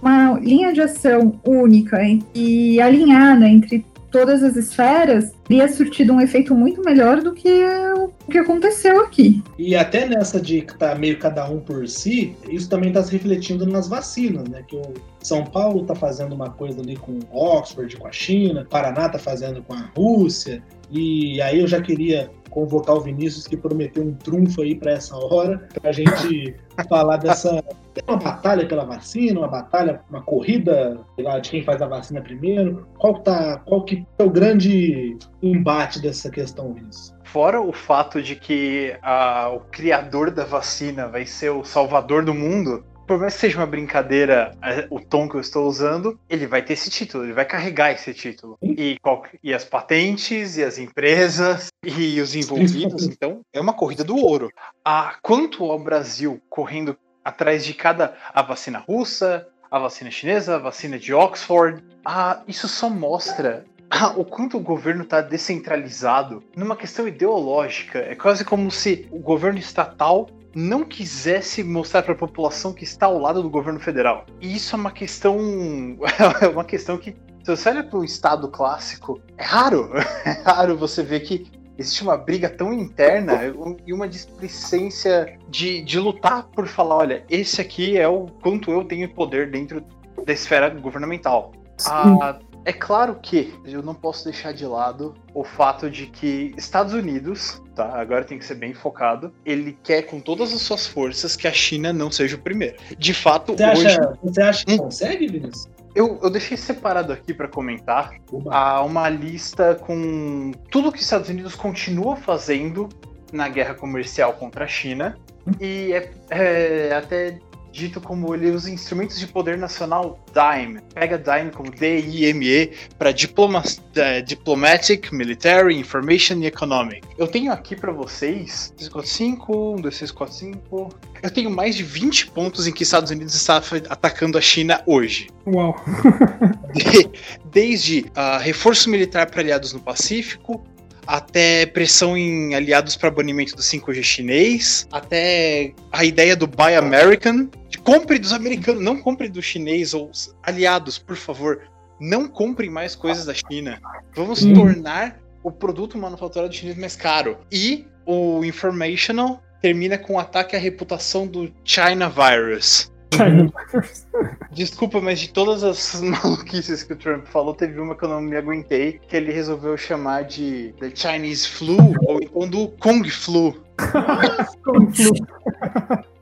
uma linha de ação única e alinhada entre todas as esferas teria surtido um efeito muito melhor do que o que aconteceu aqui. E até nessa de que tá meio cada um por si, isso também está se refletindo nas vacinas, né? Que o São Paulo tá fazendo uma coisa ali com Oxford, com a China, Paraná tá fazendo com a Rússia, e aí eu já queria convocar o Vinícius que prometeu um trunfo aí para essa hora, pra gente falar dessa uma batalha pela vacina, uma batalha, uma corrida de quem faz a vacina primeiro. Qual tá, qual que é o grande embate dessa questão, Vinícius? Fora o fato de que ah, o criador da vacina vai ser o salvador do mundo, por mais que seja uma brincadeira eh, o tom que eu estou usando, ele vai ter esse título, ele vai carregar esse título. E, qual- e as patentes, e as empresas, e os envolvidos, então é uma corrida do ouro. Ah, quanto ao Brasil correndo atrás de cada a vacina russa, a vacina chinesa, a vacina de Oxford, ah, isso só mostra ah, o quanto o governo está descentralizado numa questão ideológica. É quase como se o governo estatal não quisesse mostrar para a população que está ao lado do governo federal. E isso é uma questão. É uma questão que, se você olha para um estado clássico, é raro. É raro você ver que existe uma briga tão interna e uma displicência de, de lutar por falar: olha, esse aqui é o quanto eu tenho poder dentro da esfera governamental. Ah, é claro que eu não posso deixar de lado o fato de que Estados Unidos, tá? Agora tem que ser bem focado. Ele quer com todas as suas forças que a China não seja o primeiro. De fato, Você hoje acha, você acha que Hum. consegue, Vinícius? eu, eu deixei separado aqui para comentar há uma lista com tudo que os Estados Unidos continua fazendo na guerra comercial contra a China e é, é até dito como ele usa instrumentos de poder nacional DIME. Pega DIME como D-I-M-E para uh, Diplomatic, Military, Information e Economic. Eu tenho aqui para vocês 3, 4, 5, 1, 2, 3, 4, 5. Eu tenho mais de 20 pontos em que Estados Unidos está atacando a China hoje. Uau! De, desde uh, reforço militar para aliados no Pacífico, até pressão em aliados para banimento do 5G chinês, até a ideia do Buy American, de compre dos americanos, não compre do chinês ou aliados, por favor, não comprem mais coisas da China. Vamos hum. tornar o produto manufaturado chinês mais caro. E o Informational termina com o ataque à reputação do China Virus. Desculpa, mas de todas as maluquices que o Trump falou, teve uma que eu não me aguentei, que ele resolveu chamar de The Chinese Flu, ou então do Kung Flu. Kung Flu.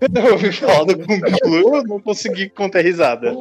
Eu ouvi falar do Kung Flu, eu não consegui contar risada.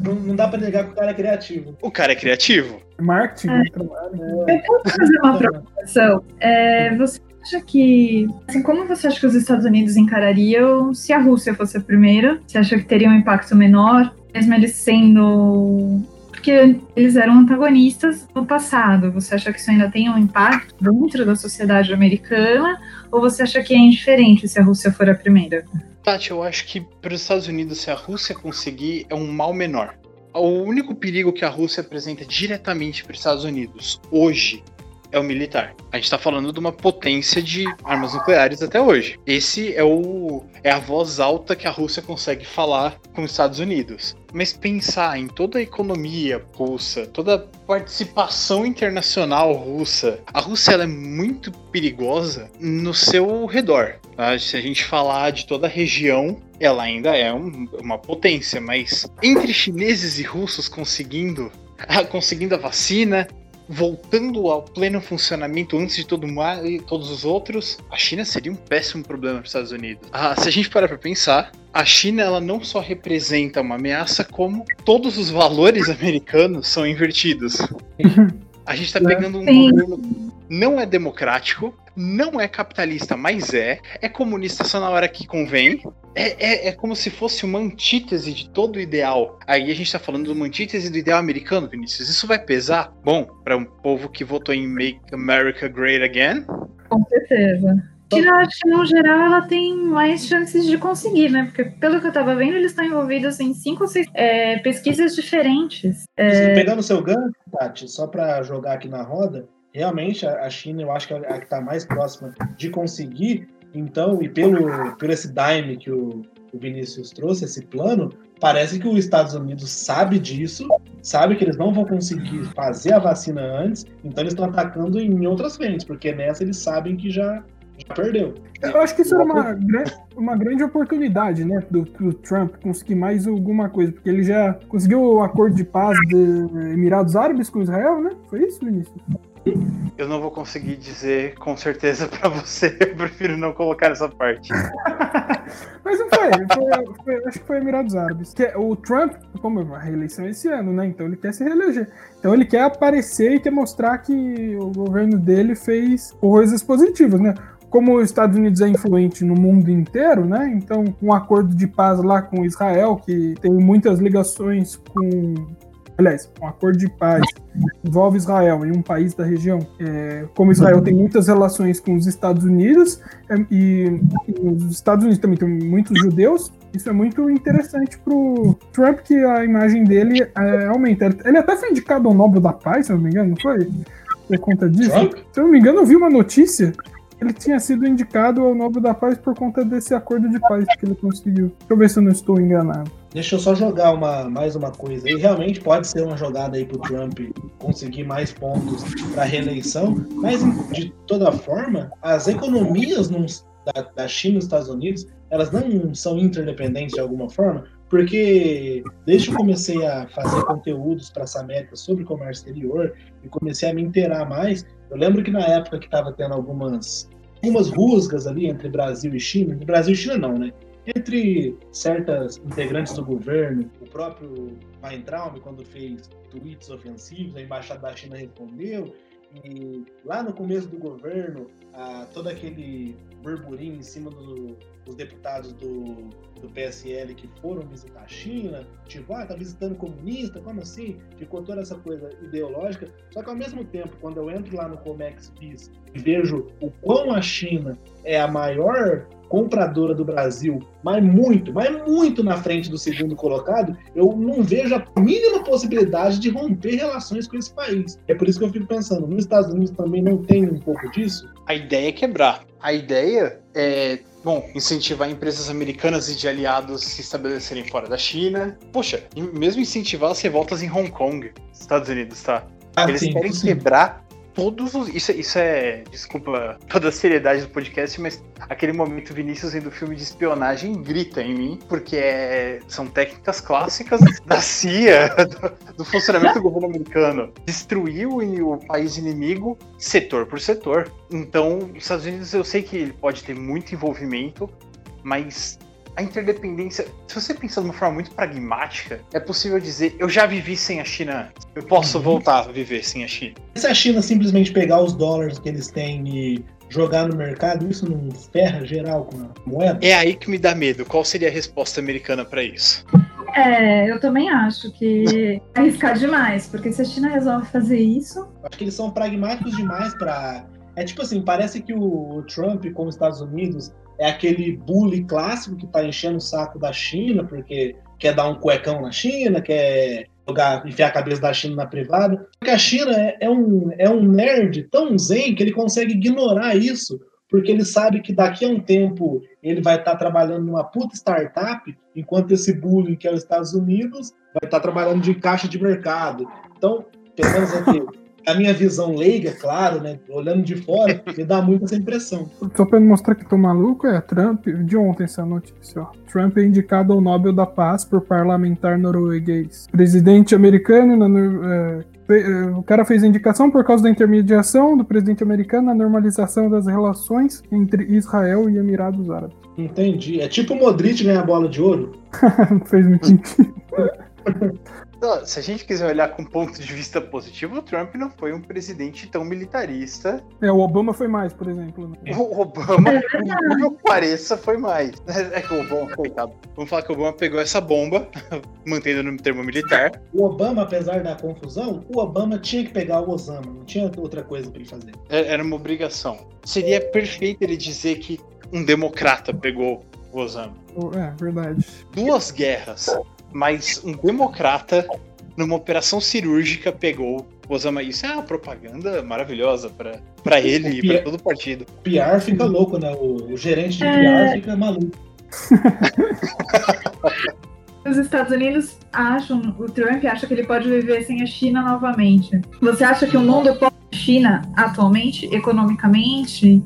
Não, não dá pra negar que o cara é criativo. O cara é criativo. Marketing, é. trabalho. É. Eu posso fazer uma provocação? É, você acha que, assim, como você acha que os Estados Unidos encarariam se a Rússia fosse a primeira? Você acha que teria um impacto menor, mesmo eles sendo porque eles eram antagonistas no passado. Você acha que isso ainda tem um impacto dentro da sociedade americana? Ou você acha que é indiferente se a Rússia for a primeira? Tati, eu acho que para os Estados Unidos, se a Rússia conseguir, é um mal menor. O único perigo que a Rússia apresenta diretamente para os Estados Unidos hoje é o militar. A gente está falando de uma potência de armas nucleares até hoje. Esse é o é a voz alta que a Rússia consegue falar com os Estados Unidos. Mas pensar em toda a economia russa, toda a participação internacional russa, a Rússia ela é muito perigosa no seu redor. Tá? Se a gente falar de toda a região, ela ainda é um, uma potência, mas entre chineses e russos conseguindo conseguindo a vacina, voltando ao pleno funcionamento antes de todo mundo e todos os outros, a China seria um péssimo problema para os Estados Unidos. Ah, se a gente parar para pensar, a China ela não só representa uma ameaça, como todos os valores americanos são invertidos. A gente está pegando um governo não é democrático, não é capitalista, mas é. É comunista só na hora que convém. É, é, é como se fosse uma antítese de todo o ideal. Aí a gente tá falando de uma antítese do ideal americano, Vinícius. Isso vai pesar? Bom, para um povo que votou em Make America Great Again? Com certeza. China, acho que no geral ela tem mais chances de conseguir, né? Porque pelo que eu tava vendo, eles estão envolvidos em cinco ou seis é, pesquisas diferentes. É... Pegando o seu gancho, Tati, só para jogar aqui na roda, realmente a China eu acho que é a que está mais próxima de conseguir. Então, e pelo, pelo esse dime que o, o Vinícius trouxe, esse plano, parece que os Estados Unidos sabe disso, sabe que eles não vão conseguir fazer a vacina antes, então eles estão atacando em outras frentes, porque nessa eles sabem que já, já perdeu. Eu acho que isso era uma, uma grande oportunidade, né, do, do, Trump conseguir mais alguma coisa, porque ele já conseguiu o acordo de paz de Emirados Árabes com Israel, né? Foi isso, Vinícius? Eu não vou conseguir dizer com certeza para você, eu prefiro não colocar essa parte. Mas não foi, foi, foi, acho que foi Emirados Árabes. É, o Trump, como a reeleição é esse ano, né? Então ele quer se reeleger. Então ele quer aparecer e quer mostrar que o governo dele fez coisas positivas, né? como os Estados Unidos é influente no mundo inteiro, né? Então, um acordo de paz lá com Israel, que tem muitas ligações com aliás, um acordo de paz envolve Israel e um país da região, é, como Israel tem muitas relações com os Estados Unidos é, e, e, os Estados Unidos também tem muitos judeus, isso é muito interessante pro Trump que a imagem dele é, aumenta. Ele até foi indicado ao Nobel da Paz, se não me engano, não foi? Por conta disso? Trump? Se eu não me engano, eu vi uma notícia ele tinha sido indicado ao Nobel da Paz por conta desse acordo de paz que ele conseguiu. Deixa eu ver se eu não estou enganado. Deixa eu só jogar uma, mais uma coisa. E realmente pode ser uma jogada aí pro Trump conseguir mais pontos para reeleição, mas de toda forma, as economias da, da China e dos Estados Unidos, elas não são interdependentes de alguma forma, porque desde que eu comecei a fazer conteúdos para essa América sobre comércio exterior e comecei a me inteirar mais, eu lembro que na época que estava tendo algumas algumas rusgas ali entre Brasil e China, entre Brasil e China não, né? Entre certas integrantes do governo, o próprio Weintraub, quando fez tweets ofensivos, a embaixada da China respondeu, e lá no começo do governo, ah, todo aquele burburinho em cima do, dos deputados do, do PSL que foram visitar a China, tipo, ah, tá visitando comunista, como assim? Ficou toda essa coisa ideológica. Só que ao mesmo tempo, quando eu entro lá no Comex Peace e vejo o quão a China é a maior compradora do Brasil, mas muito, mas muito na frente do segundo colocado, eu não vejo a mínima possibilidade de romper relações com esse país. É por isso que eu fico pensando, nos Estados Unidos também não tem um pouco disso? A ideia é quebrar. A ideia é Bom, incentivar empresas americanas e de aliados se estabelecerem fora da China. Poxa, mesmo incentivar as revoltas em Hong Kong, Estados Unidos, tá? Ah, Eles sim, querem sim. quebrar todos os. Isso, isso é. Desculpa toda a seriedade do podcast, mas aquele momento Vinícius vendo filme de espionagem grita em mim, porque é, são técnicas clássicas da CIA, do, do funcionamento do governo americano. Destruir o, o país inimigo setor por setor. Então, os Estados Unidos eu sei que ele pode ter muito envolvimento, mas a interdependência, se você pensar de uma forma muito pragmática, é possível dizer: eu já vivi sem a China antes, eu posso uhum. voltar a viver sem a China. Se a China simplesmente pegar os dólares que eles têm e jogar no mercado, isso não ferra geral com a moeda? É aí que me dá medo. Qual seria a resposta americana para isso? É, eu também acho que é arriscar demais, porque se a China resolve fazer isso. Acho que eles são pragmáticos demais para. É tipo assim, parece que o Trump com os Estados Unidos é aquele bully clássico que tá enchendo o saco da China, porque quer dar um cuecão na China, quer jogar, enfiar a cabeça da China na privada. Porque a China é, é, um, é um nerd tão zen que ele consegue ignorar isso, porque ele sabe que daqui a um tempo ele vai estar tá trabalhando numa puta startup, enquanto esse bullying que é os Estados Unidos vai estar tá trabalhando de caixa de mercado. Então, menos aqui, a minha visão leiga, claro, né? Olhando de fora, me dá muito essa impressão. Só pra mostrar que tô maluco, é Trump, de ontem essa notícia, ó. Trump é indicado ao Nobel da Paz por parlamentar norueguês. Presidente americano, na, é, é, o cara fez a indicação por causa da intermediação do presidente americano na normalização das relações entre Israel e Emirados Árabes. Entendi. É tipo o Modric ganhar a bola de ouro? Não fez muito sentido. se a gente quiser olhar com ponto de vista positivo, o Trump não foi um presidente tão militarista. É, o Obama foi mais, por exemplo. Né? O Obama, por que pareça, foi mais. É que o Obama, coitado. Vamos falar que o Obama pegou essa bomba, mantendo no termo militar. O Obama, apesar da confusão, o Obama tinha que pegar o Osama, não tinha outra coisa para ele fazer. É, era uma obrigação. Seria perfeito ele dizer que um democrata pegou o Osama. É, verdade. Duas guerras mas um democrata, numa operação cirúrgica, pegou o Osama. Isso é uma propaganda maravilhosa para ele e para todo o partido. O PR fica louco, né? O, o gerente de é... PR fica maluco. Os Estados Unidos acham, o Trump acha que ele pode viver sem a China novamente. Você acha que o mundo pós-China, atualmente, economicamente,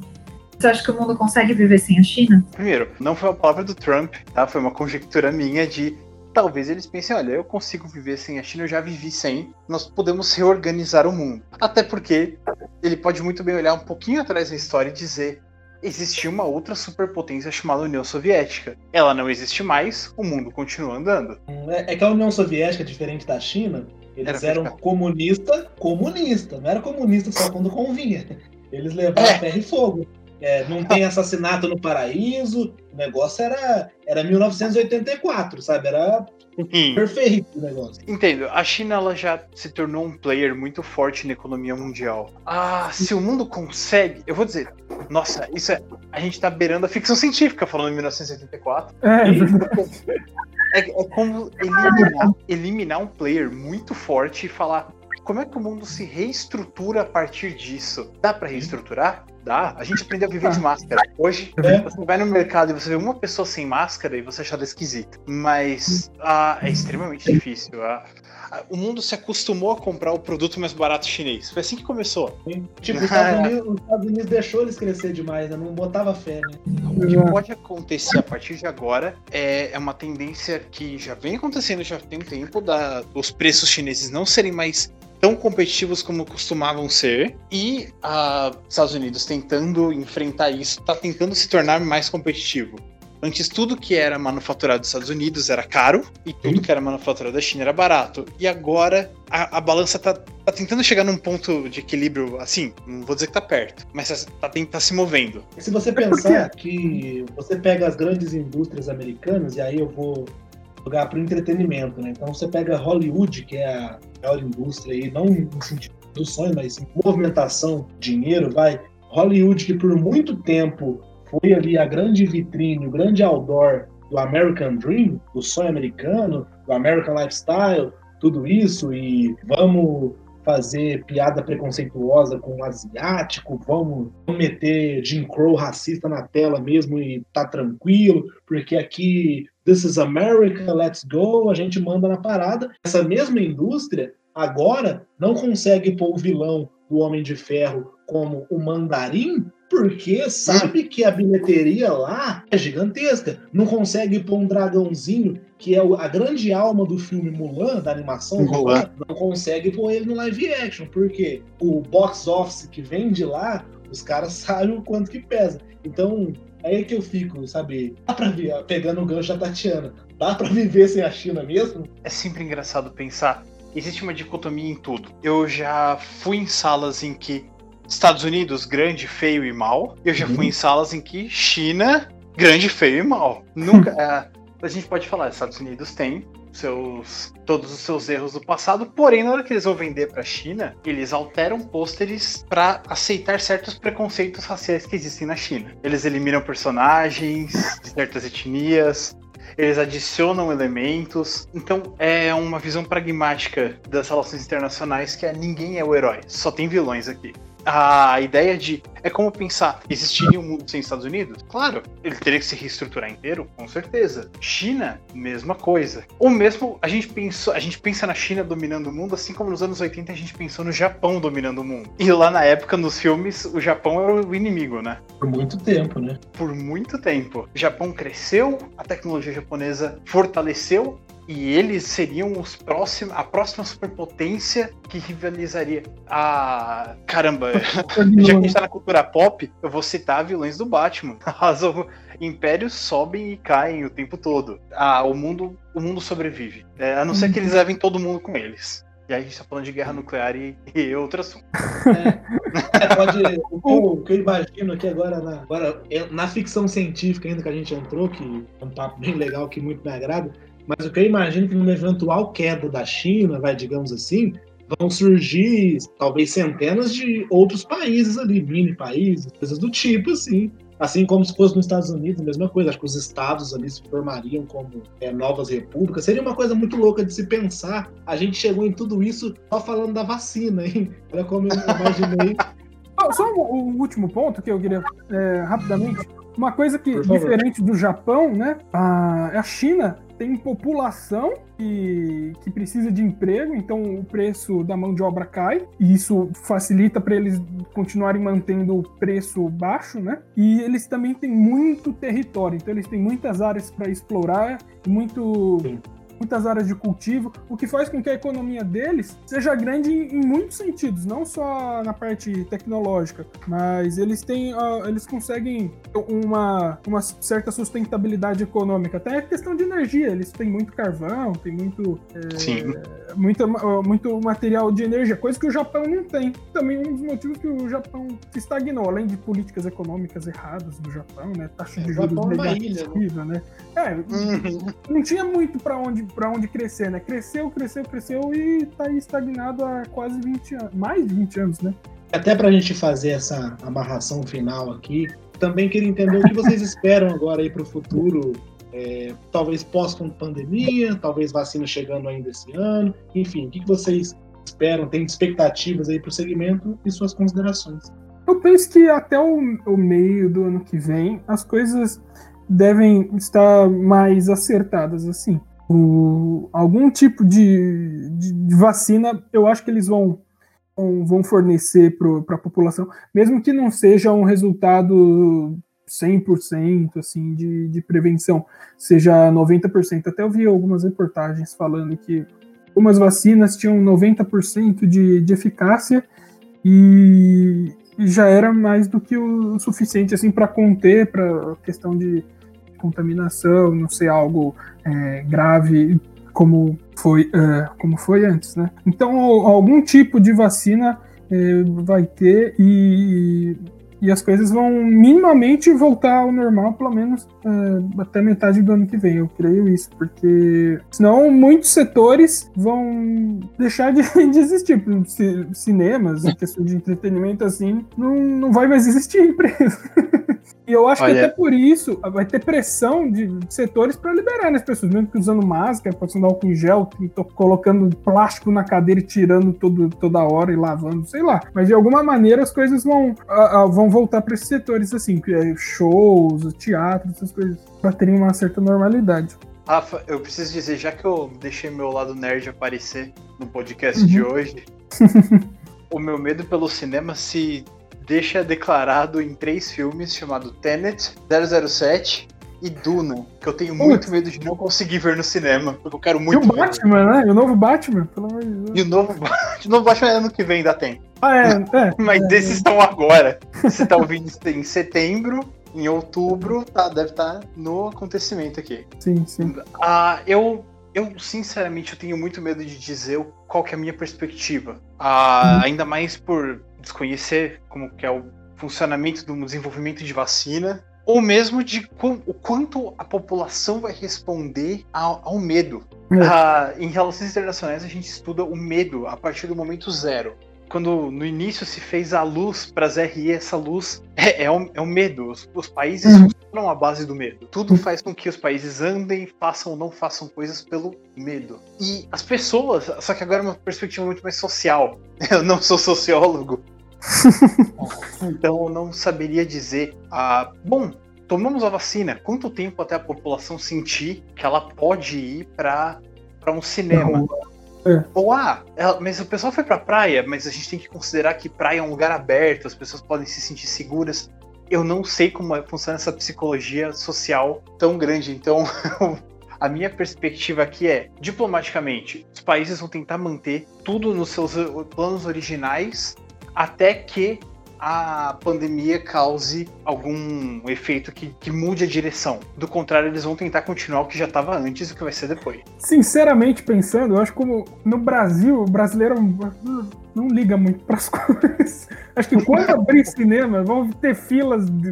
você acha que o mundo consegue viver sem a China? Primeiro, não foi uma palavra do Trump, tá? Foi uma conjectura minha de talvez eles pensem, olha, eu consigo viver sem a China, eu já vivi sem, nós podemos reorganizar o mundo. Até porque ele pode muito bem olhar um pouquinho atrás da história e dizer, existia uma outra superpotência chamada União Soviética. Ela não existe mais, o mundo continua andando. É, é que a União Soviética, diferente da China, eles era eram comunista, comunista, não era comunista só quando convinha. Eles levavam é. ferro e fogo. É, não tem assassinato no paraíso. O negócio era, era 1984, sabe? Era Sim. perfeito o negócio. Entendo. A China ela já se tornou um player muito forte na economia mundial. Ah, se o mundo consegue. Eu vou dizer, nossa, isso é. A gente tá beirando a ficção científica falando em 1984. É, é, é como eliminar, eliminar um player muito forte e falar como é que o mundo se reestrutura a partir disso? Dá para reestruturar? Dá. A gente aprendeu a viver de máscara. Hoje, é. você vai no mercado e você vê uma pessoa sem máscara e você acha ela esquisita. Mas ah, é extremamente difícil. Ah, o mundo se acostumou a comprar o produto mais barato chinês. Foi assim que começou. Tipo, os Estados, Unidos, os Estados Unidos deixou eles crescer demais, né? não botava fé, né? O que pode acontecer a partir de agora é, é uma tendência que já vem acontecendo já tem um tempo da, os preços chineses não serem mais tão competitivos como costumavam ser e os Estados Unidos tentando enfrentar isso, está tentando se tornar mais competitivo. Antes tudo que era manufaturado dos Estados Unidos era caro e tudo que era manufaturado da China era barato. E agora a, a balança tá, tá, tentando chegar num ponto de equilíbrio, assim, não vou dizer que tá perto, mas tá, tá, tá se movendo. Se você pensar que você pega as grandes indústrias americanas, e aí eu vou jogar para o entretenimento, né? Então você pega Hollywood, que é a maior indústria aí, não no sentido do sonho, mas em movimentação, dinheiro, vai. Hollywood, que por muito tempo foi ali a grande vitrine, o grande outdoor do American Dream, do sonho americano, do American Lifestyle, tudo isso, e vamos fazer piada preconceituosa com o asiático, vamos meter Jim Crow racista na tela mesmo e tá tranquilo, porque aqui This is America, let's go, a gente manda na parada. Essa mesma indústria agora não consegue pôr o vilão do Homem de Ferro como o Mandarim porque sabe que a bilheteria lá é gigantesca. Não consegue pôr um dragãozinho, que é a grande alma do filme Mulan, da animação Mulan, não consegue pôr ele no live action, porque o box office que vem de lá, os caras sabem o quanto que pesa. Então, aí que eu fico, sabe? Dá pra ver, pegando o gancho da Tatiana, dá pra viver sem a China mesmo? É sempre engraçado pensar. Existe uma dicotomia em tudo. Eu já fui em salas em que Estados Unidos, grande, feio e mal. Eu já uhum. fui em salas em que China, grande, feio e mal. Nunca. é, a gente pode falar, Estados Unidos tem seus todos os seus erros do passado, porém na hora que eles vão vender para a China, eles alteram pôsteres para aceitar certos preconceitos raciais que existem na China. Eles eliminam personagens de certas etnias, eles adicionam elementos. Então é uma visão pragmática das relações internacionais que é ninguém é o herói, só tem vilões aqui a ideia de. É como pensar: existiria um mundo sem Estados Unidos? Claro, ele teria que se reestruturar inteiro, com certeza. China, mesma coisa. Ou mesmo a gente pensou, a gente pensa na China dominando o mundo, assim como nos anos 80 a gente pensou no Japão dominando o mundo. E lá na época, nos filmes, o Japão era o inimigo, né? Por muito tempo, né? Por muito tempo. O Japão cresceu, a tecnologia japonesa fortaleceu e eles seriam os próximos, a próxima superpotência que rivalizaria. Ah, caramba, já que a gente tá na cultura pop, eu vou citar vilões do Batman. As impérios sobem e caem o tempo todo. Ah, o mundo, o mundo sobrevive. É, a não ser que eles levem todo mundo com eles. E aí a gente tá falando de guerra nuclear e, e outro assunto. É, é, pode, o, o, que eu imagino aqui agora na, agora, na ficção científica ainda que a gente entrou, que é um papo bem legal que muito me agrada, mas o que eu imagino que numa eventual queda da China, vai, digamos assim, vão surgir talvez centenas de outros países ali, mini países, coisas do tipo, assim. Assim como se fosse nos Estados Unidos, a mesma coisa. Acho que os estados ali se formariam como é, novas repúblicas. Seria uma coisa muito louca de se pensar. A gente chegou em tudo isso só falando da vacina, hein? Olha como eu imaginei. Só o último ponto que eu queria é, rapidamente. Uma coisa que, diferente do Japão, né? A, a China tem população que, que precisa de emprego, então o preço da mão de obra cai, e isso facilita para eles continuarem mantendo o preço baixo, né? E eles também têm muito território, então eles têm muitas áreas para explorar, muito. Sim muitas áreas de cultivo, o que faz com que a economia deles seja grande em, muitos sentidos, não só na parte tecnológica, mas eles têm, uh, eles conseguem uma, uma certa sustentabilidade econômica, até a questão de energia, eles têm muito carvão, tem muito, é, muito, muito material de energia, coisa que o Japão não tem. Também um dos motivos que o Japão se estagnou, além de políticas econômicas erradas do Japão, né, taxa de juros é negativa, né? É, uhum. não tinha muito para onde para onde crescer, né? Cresceu, cresceu, cresceu e tá aí estagnado há quase 20 anos, mais de 20 anos, né? Até para a gente fazer essa amarração final aqui, também queria entender o que vocês esperam agora aí para o futuro, é, talvez pós-pandemia, talvez vacina chegando ainda esse ano, enfim, o que vocês esperam, tem expectativas aí para o segmento e suas considerações. Eu penso que até o, o meio do ano que vem as coisas devem estar mais acertadas assim o, algum tipo de, de, de, vacina, eu acho que eles vão, vão, vão fornecer para a população, mesmo que não seja um resultado 100% assim, de, de prevenção, seja 90%. Até eu vi algumas reportagens falando que algumas vacinas tinham 90% de, de eficácia e, já era mais do que o suficiente assim para conter para questão de contaminação, não ser algo é, grave como foi, é, como foi antes, né? Então, algum tipo de vacina é, vai ter e e as coisas vão minimamente voltar ao normal, pelo menos uh, até metade do ano que vem. Eu creio isso, porque senão muitos setores vão deixar de, de existir. Cinemas, questão de entretenimento assim, não, não vai mais existir empresa. E eu acho Olha. que até por isso vai ter pressão de setores para liberar né, as pessoas, mesmo que usando máscara, passando álcool em gel, colocando plástico na cadeira e tirando todo, toda hora e lavando, sei lá. Mas de alguma maneira as coisas vão, uh, uh, vão voltar para esses setores, assim, é shows, teatro, essas coisas, para terem uma certa normalidade. Rafa, eu preciso dizer, já que eu deixei meu lado nerd aparecer no podcast uhum. de hoje, o meu medo pelo cinema se deixa declarado em três filmes chamado Tenet, 007 e Duna, que eu tenho muito medo de não conseguir ver no cinema, porque eu quero muito E o Batman, ver. né? E o novo Batman, pelo amor de Deus. E o novo, o novo Batman é ano que vem, ainda tem. Ah, é, é. Mas é, esses é. estão agora. Você tá ouvindo em setembro, em outubro, tá, deve estar tá no acontecimento aqui. Sim, sim. Ah, eu, eu, sinceramente, eu tenho muito medo de dizer qual que é a minha perspectiva. Ah, hum. Ainda mais por desconhecer como que é o funcionamento do desenvolvimento de vacina, ou mesmo de o quanto a população vai responder ao, ao medo. É. Ah, em relações internacionais, a gente estuda o medo a partir do momento zero. Quando no início se fez a luz para as RE, essa luz é, é, o, é o medo. Os, os países uhum. funcionam à base do medo. Tudo faz com que os países andem, façam ou não façam coisas pelo medo. E as pessoas, só que agora é uma perspectiva muito mais social. Eu não sou sociólogo, então eu não saberia dizer. Ah, bom, tomamos a vacina. Quanto tempo até a população sentir que ela pode ir para um cinema? É. Ou ah, ela, mas o pessoal foi pra praia, mas a gente tem que considerar que praia é um lugar aberto, as pessoas podem se sentir seguras. Eu não sei como é, funciona essa psicologia social tão grande, então a minha perspectiva aqui é, diplomaticamente, os países vão tentar manter tudo nos seus planos originais até que a pandemia cause algum efeito que, que, mude a direção. Do contrário, eles vão tentar continuar o que já estava antes e o que vai ser depois. Sinceramente pensando, eu acho como no Brasil, o brasileiro não liga muito para as coisas. Acho que quando abrir cinema, vão ter filas de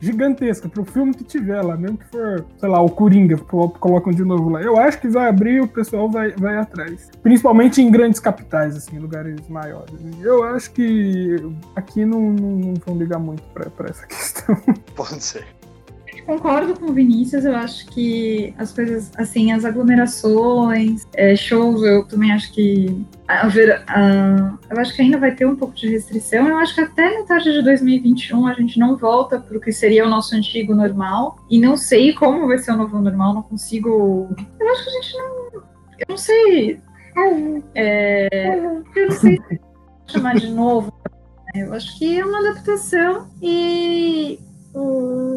gigantesca pro filme que tiver lá, mesmo que for, sei lá, o Coringa, colocam de novo lá. Eu acho que vai abrir e o pessoal vai, vai atrás. Principalmente em grandes capitais, assim, lugares maiores. Eu acho que aqui não, não, não vão ligar muito pra, pra essa questão. Pode ser. Concordo com o Vinícius, eu acho que as coisas, assim, as aglomerações, é, shows, eu também acho que. A, eu acho que ainda vai ter um pouco de restrição. Eu acho que até metade de 2021 a gente não volta para o que seria o nosso antigo normal. E não sei como vai ser o novo normal, não consigo. Eu acho que a gente não. Eu não sei. É, eu não sei chamar de novo. Né? Eu acho que é uma adaptação e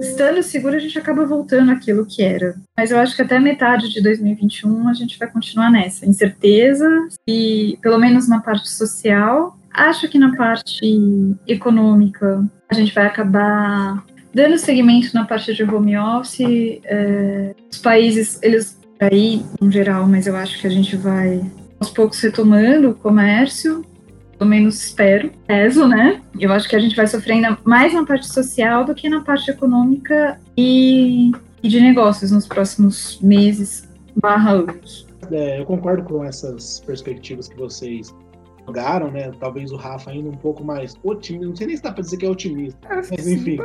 Estando seguro, a gente acaba voltando àquilo que era. Mas eu acho que até metade de 2021 a gente vai continuar nessa incerteza e, pelo menos na parte social, acho que na parte econômica a gente vai acabar dando seguimento na parte de home office. É, os países, eles aí, em geral, mas eu acho que a gente vai aos poucos retomando o comércio pelo menos espero, peso, né? Eu acho que a gente vai sofrer ainda mais na parte social do que na parte econômica e, e de negócios nos próximos meses barra anos. É, eu concordo com essas perspectivas que vocês jogaram, né? Talvez o Rafa ainda um pouco mais otimista. Não sei nem se dá pra dizer que é otimista. É, mas enfim.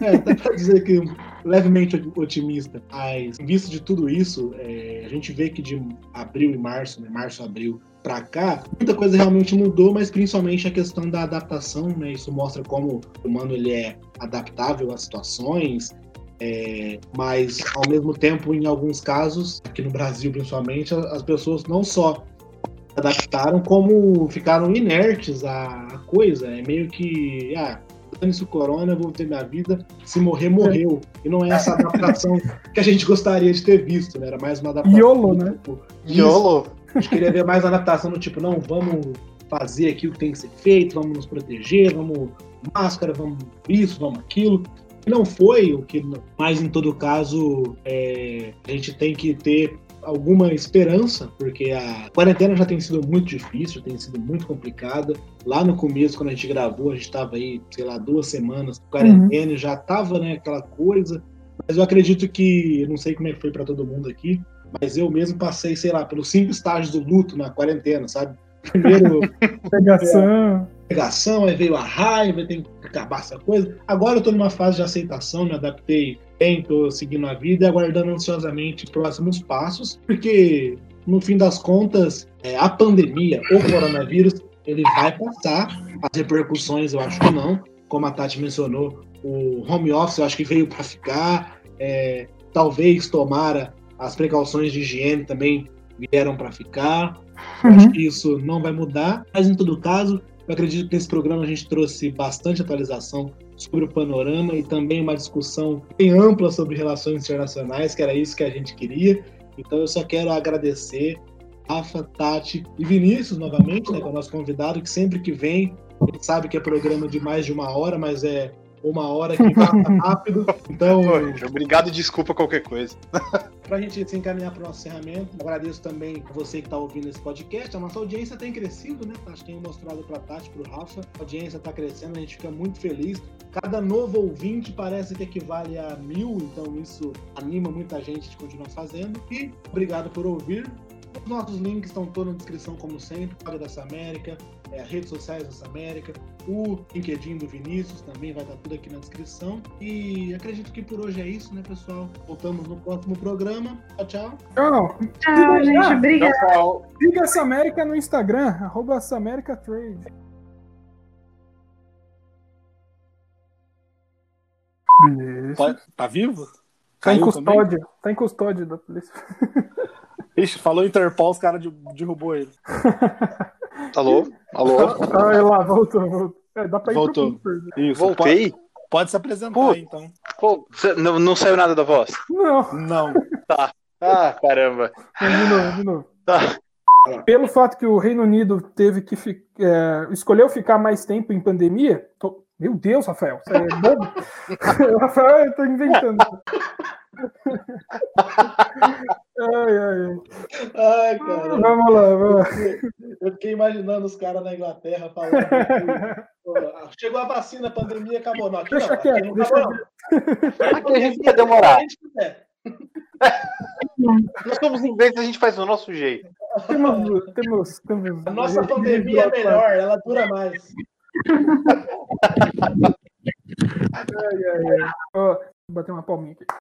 É, dá pra dizer que levemente otimista. Mas, em vista de tudo isso, é, a gente vê que de abril e março, né? Março, abril, para cá, muita coisa realmente mudou, mas principalmente a questão da adaptação, né? Isso mostra como o humano ele é adaptável às situações, é, mas ao mesmo tempo, em alguns casos, aqui no Brasil principalmente, as pessoas não só adaptaram, como ficaram inertes à coisa. É meio que, ah, dane-se o corona, vou ter minha vida, se morrer, morreu. E não é essa adaptação que a gente gostaria de ter visto, né? Era mais uma adaptação. YOLO, né? Tipo, YOLO. A gente queria ver mais adaptação no tipo, não, vamos fazer aquilo que tem que ser feito, vamos nos proteger, vamos máscara, vamos isso, vamos aquilo. Não foi o que, mas em todo caso, é, a gente tem que ter alguma esperança, porque a quarentena já tem sido muito difícil, tem sido muito complicada. Lá no começo, quando a gente gravou, a gente estava aí, sei lá, duas semanas quarentena, uhum. já estava né, aquela coisa. Mas eu acredito que, não sei como é que foi para todo mundo aqui, mas eu mesmo passei, sei lá, pelos cinco estágios do luto na quarentena, sabe? Primeiro. Pegação. É, pegação, aí veio a raiva, tem que acabar essa coisa. Agora eu tô numa fase de aceitação, me adaptei bem, tô seguindo a vida e aguardando ansiosamente próximos passos, porque no fim das contas, é, a pandemia, o coronavírus, ele vai passar. As repercussões, eu acho que não. Como a Tati mencionou, o home office, eu acho que veio para ficar. É, talvez tomara as precauções de higiene também vieram para ficar. Uhum. Acho que isso não vai mudar, mas em todo caso, eu acredito que nesse programa a gente trouxe bastante atualização sobre o panorama e também uma discussão bem ampla sobre relações internacionais, que era isso que a gente queria. Então eu só quero agradecer Rafa, Tati e Vinícius novamente, né, que é o nosso convidado, que sempre que vem, ele sabe que é programa de mais de uma hora, mas é uma hora que passa rápido. Então. Obrigado e desculpa qualquer coisa. Para a gente se encaminhar para o nosso encerramento, agradeço também a você que está ouvindo esse podcast. A nossa audiência tem crescido, né? Acho que tenho mostrado para a Tati, para o Rafa. A audiência está crescendo, a gente fica muito feliz. Cada novo ouvinte parece que equivale a mil, então isso anima muita gente de continuar fazendo. E obrigado por ouvir. Os nossos links estão todos na descrição, como sempre. Paga dessa América, é, redes sociais dessa América, o LinkedIn do Vinícius também vai estar tudo aqui na descrição. E acredito que por hoje é isso, né, pessoal? Voltamos no próximo programa. Tchau, tchau. Tchau. Tchau, gente. Obrigada. Siga essa América no Instagram, arroba Trade. Tá, tá, vivo? Tá em custódia. Também? Tá em custódia da polícia. Ixi, falou Interpol, os caras derrubou ele. Alô? Alô? Ah, lá, voltou, voltou. É, dá pra ir voltou. Isso, Voltei? Pode, pode se apresentar, Pô, então. Pô, não, não saiu nada da voz? Não. Não. Tá. Ah, caramba. De novo, de novo. Tá. Pelo fato que o Reino Unido teve que é, escolheu ficar mais tempo em pandemia, tô... meu Deus, Rafael, você é bobo? Rafael, eu tô inventando ai, ai, ai. cara. Vamos lá, vamos lá. Eu fiquei imaginando os caras na Inglaterra falando. Que, chegou a vacina, a pandemia acabou. Não, aqui deixa não, quieto, aqui deixa quieto. Aqui a gente ia demorar. Nós somos ingleses, a gente faz do nosso jeito. Temos, temos, temos a nossa a pandemia é melhor, ela dura mais. ai, ai, ai. Oh, vou bater uma palminha aqui.